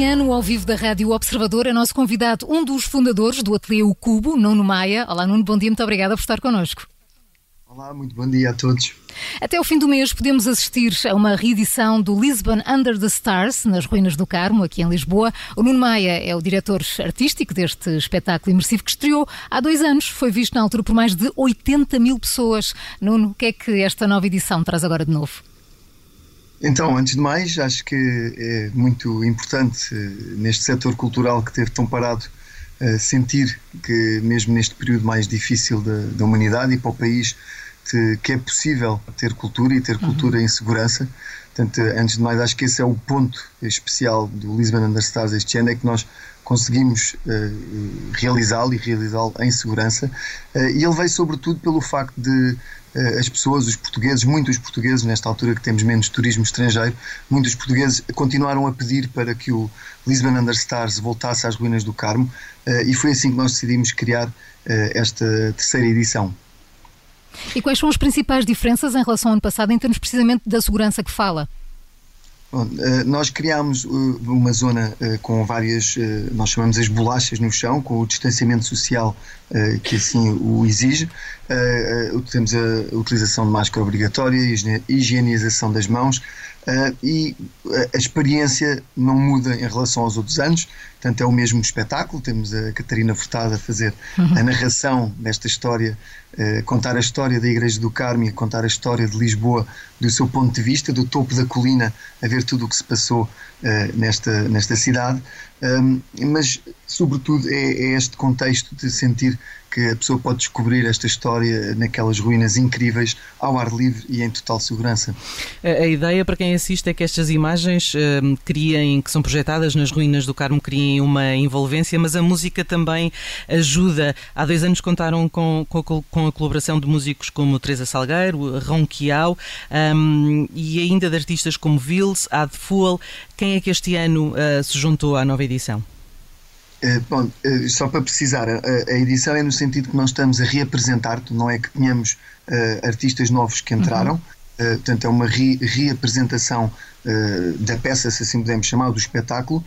manhã, no ao vivo da Rádio Observador, é nosso convidado um dos fundadores do Ateliê O Cubo, Nuno Maia. Olá, Nuno, bom dia, muito obrigada por estar connosco. Olá, muito bom dia a todos. Até o fim do mês podemos assistir a uma reedição do Lisbon Under the Stars, nas Ruínas do Carmo, aqui em Lisboa. O Nuno Maia é o diretor artístico deste espetáculo imersivo que estreou há dois anos. Foi visto na altura por mais de 80 mil pessoas. Nuno, o que é que esta nova edição traz agora de novo? Então, antes de mais, acho que é muito importante eh, neste setor cultural que teve tão parado eh, sentir que, mesmo neste período mais difícil da, da humanidade e para o país, que é possível ter cultura e ter uhum. cultura uhum. em segurança. Portanto, antes de mais, acho que esse é o ponto especial do Lisbon Understars este ano, é que nós conseguimos uh, realizá-lo e realizá-lo em segurança. Uh, e ele veio sobretudo pelo facto de uh, as pessoas, os portugueses, muitos portugueses, nesta altura que temos menos turismo estrangeiro, muitos portugueses continuaram a pedir para que o Lisbon Understars voltasse às ruínas do Carmo e foi assim que nós decidimos criar esta terceira edição. E quais são as principais diferenças em relação ao ano passado, em termos precisamente da segurança que fala? Bom, eh, nós criámos eh, uma zona eh, com várias, nós chamamos as bolachas no chão, com o distanciamento social que assim o exige. Temos a utilização de máscara obrigatória, higienização das mãos, Uh, e a experiência não muda em relação aos outros anos, portanto é o mesmo espetáculo. Temos a Catarina Furtada a fazer uhum. a narração desta história, uh, contar a história da Igreja do Carmo e contar a história de Lisboa do seu ponto de vista, do topo da colina, a ver tudo o que se passou uh, nesta, nesta cidade. Um, mas, sobretudo, é, é este contexto de sentir que a pessoa pode descobrir esta história naquelas ruínas incríveis ao ar livre e em total segurança. A, a ideia para quem assiste é que estas imagens uh, criem, que são projetadas nas ruínas do Carmo, criem uma envolvência, mas a música também ajuda. Há dois anos contaram com, com, com a colaboração de músicos como Teresa Salgueiro, Ronquial um, e ainda de artistas como Vils, Ad Fuel. Quem é que este ano uh, se juntou à nova edição? Uh, bom, uh, só para precisar, a, a, edição é no sentido que nós estamos a reapresentar, não é que tenhamos uh, artistas novos que entraram, uhum. portanto é uma re, reapresentação da peça, se assim podemos chamar, do espetáculo.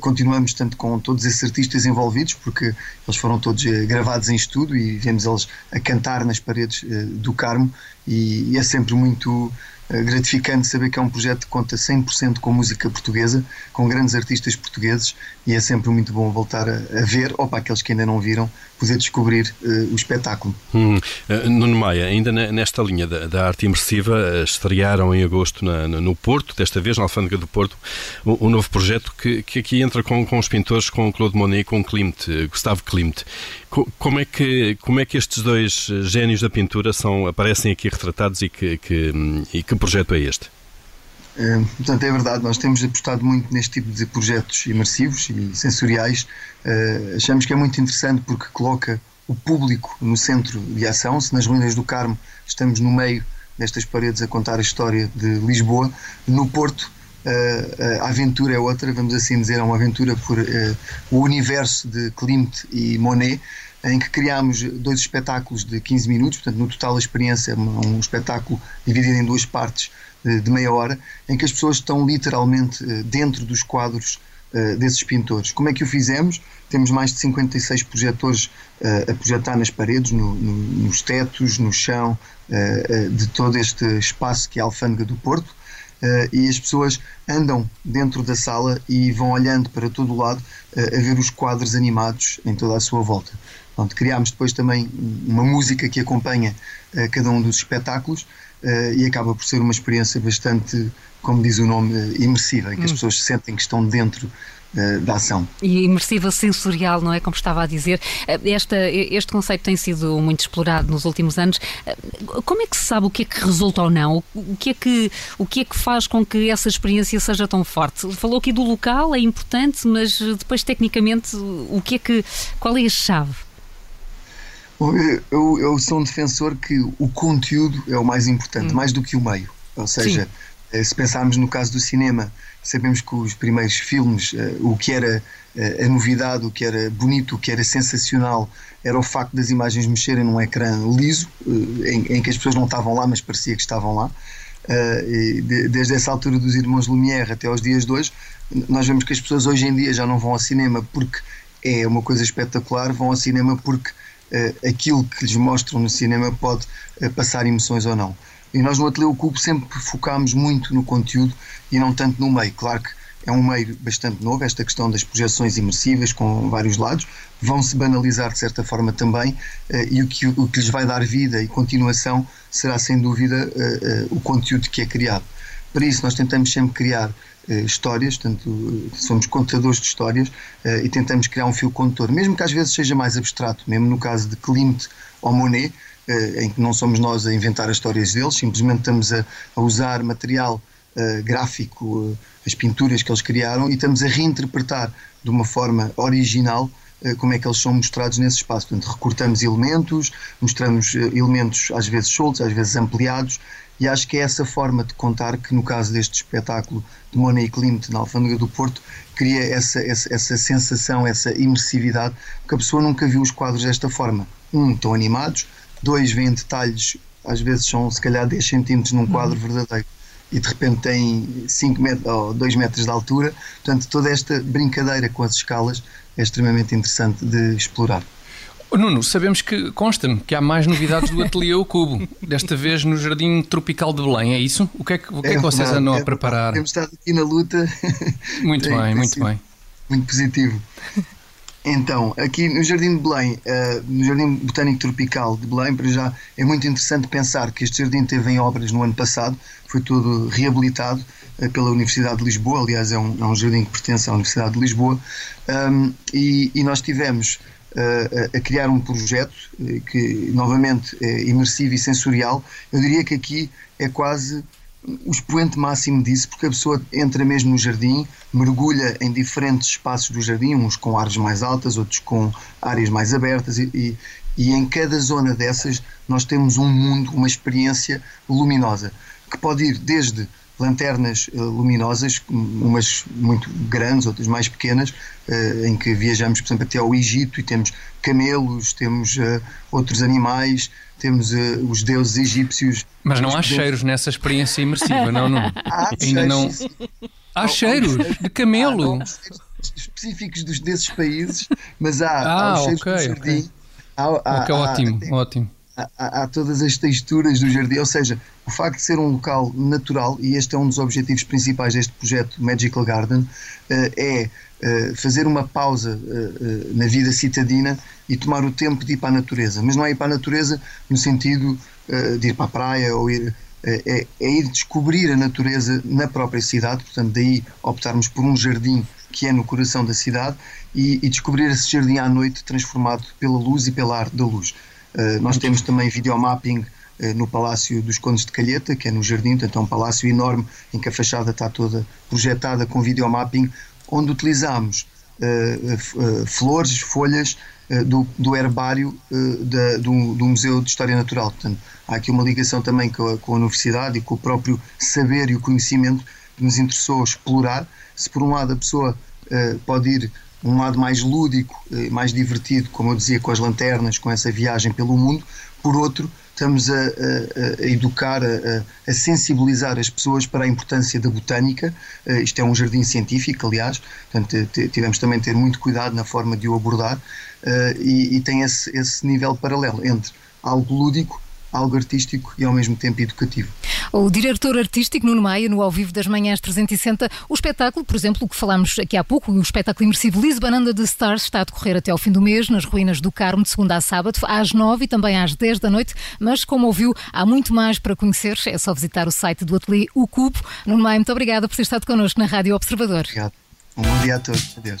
continuamos, tanto com todos esses artistas envolvidos, porque eles foram todos gravados em estudo e vemos eles a cantar nas paredes do Carmo, e, e é sempre muito eh, gratificante saber que é um projeto que conta 100% com música portuguesa, com grandes artistas portugueses e é sempre muito bom voltar a, a ver, ou para aqueles que ainda não viram, poder descobrir uh, o espetáculo. Hum. Uh, Nuno Maia, ainda nesta linha da, da arte imersiva, estrearam em agosto na, no Porto, desta vez na Alfândega do Porto, um, um novo projeto que, que aqui entra com, com os pintores, com Claude Monet e com Klimt, Gustavo Klimt. Co, como, é que, como é que estes dois génios da pintura são, aparecem aqui retratados e que, que, e que projeto é este? É, portanto, é verdade, nós temos apostado muito neste tipo de projetos imersivos e sensoriais. Uh, achamos que é muito interessante porque coloca o público no centro de ação. Se nas ruínas do Carmo estamos no meio destas paredes a contar a história de Lisboa, no Porto a aventura é outra, vamos assim dizer, é uma aventura por uh, o universo de Klimt e Monet, em que criámos dois espetáculos de 15 minutos, portanto, no total a experiência é um espetáculo dividido em duas partes de meia hora, em que as pessoas estão literalmente eh, dentro dos quadros eh, desses pintores. Como é que o fizemos? Temos mais de 56 projetores eh, a projetar nas paredes, no, no, nos tetos, no chão, de todo este espaço que é a Alfândega do Porto. E as pessoas andam dentro da sala e vão olhando para todo o lado a ver os quadros animados em toda a sua volta. Pronto, criámos depois também uma música que acompanha cada um dos espetáculos uh, e acaba por ser uma experiência bastante, como diz o nome, uh, imersiva, em que hum. as pessoas sentem que estão dentro uh, da ação. E imersiva sensorial, não é? Como estava a dizer. Esta, este conceito tem sido muito explorado nos últimos anos. Como é que se sabe o que é que resulta ou não? O que é que, o que, é que faz com que essa experiência seja tão forte? Falou aqui do local, é importante, mas depois, tecnicamente, o que é que, qual é a chave? Eu, eu, sou um defensor que o conteúdo é o mais importante, hum. mais do que o meio. Ou seja, Sim. Eh, se pensarmos no caso do cinema, sabemos que os primeiros filmes, eh, o que era eh, a novidade, o que era bonito, o que era sensacional, era o facto das imagens mexerem num ecrã liso, em, em que as pessoas não estavam lá, mas parecia que estavam lá. desde essa altura dos irmãos Lumière até aos dias de hoje, nós vemos que as pessoas hoje em dia já não vão ao cinema porque é uma coisa espetacular, vão ao cinema porque aquilo que lhes mostram no cinema pode passar emoções ou não. E nós no Ateliê Cubo sempre focámos muito no conteúdo e não tanto no meio. Claro que é um meio bastante novo, esta questão das projeções imersivas com vários lados, vão-se banalizar de certa forma também, uh, e o que, o que lhes vai dar vida e continuação será sem dúvida o conteúdo que é criado. Para isso, nós tentamos sempre criar eh, histórias, portanto, somos contadores de histórias eh, e tentamos criar um fio condutor, mesmo que às vezes seja mais abstrato, mesmo no caso de Klimt ou Monet, eh, em que não somos nós a inventar as histórias deles, simplesmente estamos a, a usar material gráfico, as pinturas que eles criaram, e estamos a reinterpretar de uma forma original como é que eles são mostrados nesse espaço. Portanto, recortamos elementos, mostramos elementos às vezes soltos, às vezes ampliados, e acho que é essa forma de contar que, no caso deste espetáculo de Monet e Klimt na Alfândega do Porto, cria essa, essa, essa sensação, essa imersividade, porque a pessoa nunca viu os quadros desta forma. Um, estão animados, dois, vêm detalhes, às vezes são se calhar 10 centímetros num quadro uhum. verdadeiro e de repente tem 5 metros ou 2 metros de altura. Portanto, toda esta brincadeira com as escalas é extremamente interessante de explorar. Nuno, sabemos que, consta-me, que há mais novidades do Ateliê O Cubo, desta vez no Jardim Tropical de Belém, é isso? O que é que, o que, é, é que vocês andam é a preparar? Temos estado aqui na luta. Muito bem, muito bem. Muito positivo. Então, aqui no Jardim de Belém, uh, no Jardim Botânico Tropical de Belém, para já é muito interessante pensar que este jardim teve em obras no ano passado, foi todo reabilitado uh, pela Universidade de Lisboa, aliás, é um, é um jardim que pertence à Universidade de Lisboa, um, e, e nós tivemos a, a criar um projeto que, novamente, é imersivo e sensorial. Eu diria que aqui é quase o expoente máximo disso, porque a pessoa entra mesmo no jardim, mergulha em diferentes espaços do jardim, uns com áreas mais altas, outros com áreas mais abertas, e, e, e em cada zona dessas nós temos um mundo, uma experiência luminosa, que pode ir desde lanternas uh, luminosas, umas muito grandes, outras mais pequenas, uh, em que viajamos, por exemplo, até ao Egito e temos camelos, temos uh, outros animais, temos os deuses egípcios. Mas não há cheiros nessa experiência imersiva, não, não. Há Ainda não. Há cheiros de camelo. Há, específicos dos, desses países, mas há, ah, há os cheiros okay, do jardim. Okay. Há, há, okay, ótimo, ótimo há, todas as texturas do jardim, ou seja, o facto de ser um local natural, e este é um dos objetivos principais deste projeto Magical Garden, eh, é eh, fazer uma pausa eh, na vida citadina e tomar o tempo de ir para a natureza. Mas não é ir para a natureza no sentido de ir para a praia ou ir. É, é ir descobrir a natureza na própria cidade, portanto, daí optarmos por um jardim que é no coração da cidade e, e descobrir esse jardim à noite transformado pela luz e pela arte da luz. Eh, nós temos também videomapping uh, no Palácio dos Condes de Calheta, que é no Jardim, portanto é um palácio enorme em que a fachada está toda projetada com videomapping, onde utilizamos uh, flores, folhas do, do, herbário da, do, do, Museu de História Natural. Portanto, há aqui uma ligação também com a, com a universidade e com o próprio saber e o conhecimento que nos interessou explorar. Se por um lado a pessoa pode ir um lado mais lúdico, eh, mais divertido, como eu dizia, com as lanternas, com essa viagem pelo mundo. Por outro, estamos a, a, a educar, a, a, sensibilizar as pessoas para a importância da botânica. Uh, isto é um jardim científico, aliás, portanto, tivemos também de ter muito cuidado na forma de o abordar uh, e, e, tem esse, esse nível paralelo entre algo lúdico algo artístico e ao mesmo tempo educativo. O diretor artístico Nuno Maia, no Ao Vivo das Manhãs 360, o espetáculo, por exemplo, o que falámos aqui há pouco, o espetáculo imersivo Lisbon Under the Stars está a decorrer até ao fim do mês, nas ruínas do Carmo, de segunda a sábado, às nove e também às dez da noite, mas como ouviu, há muito mais para conhecer, é só visitar o site do Ateliê O Cubo. Nuno Maia, muito obrigada por ter estado connosco na Rádio Observador. Obrigado. Um bom dia a todos. Adeus.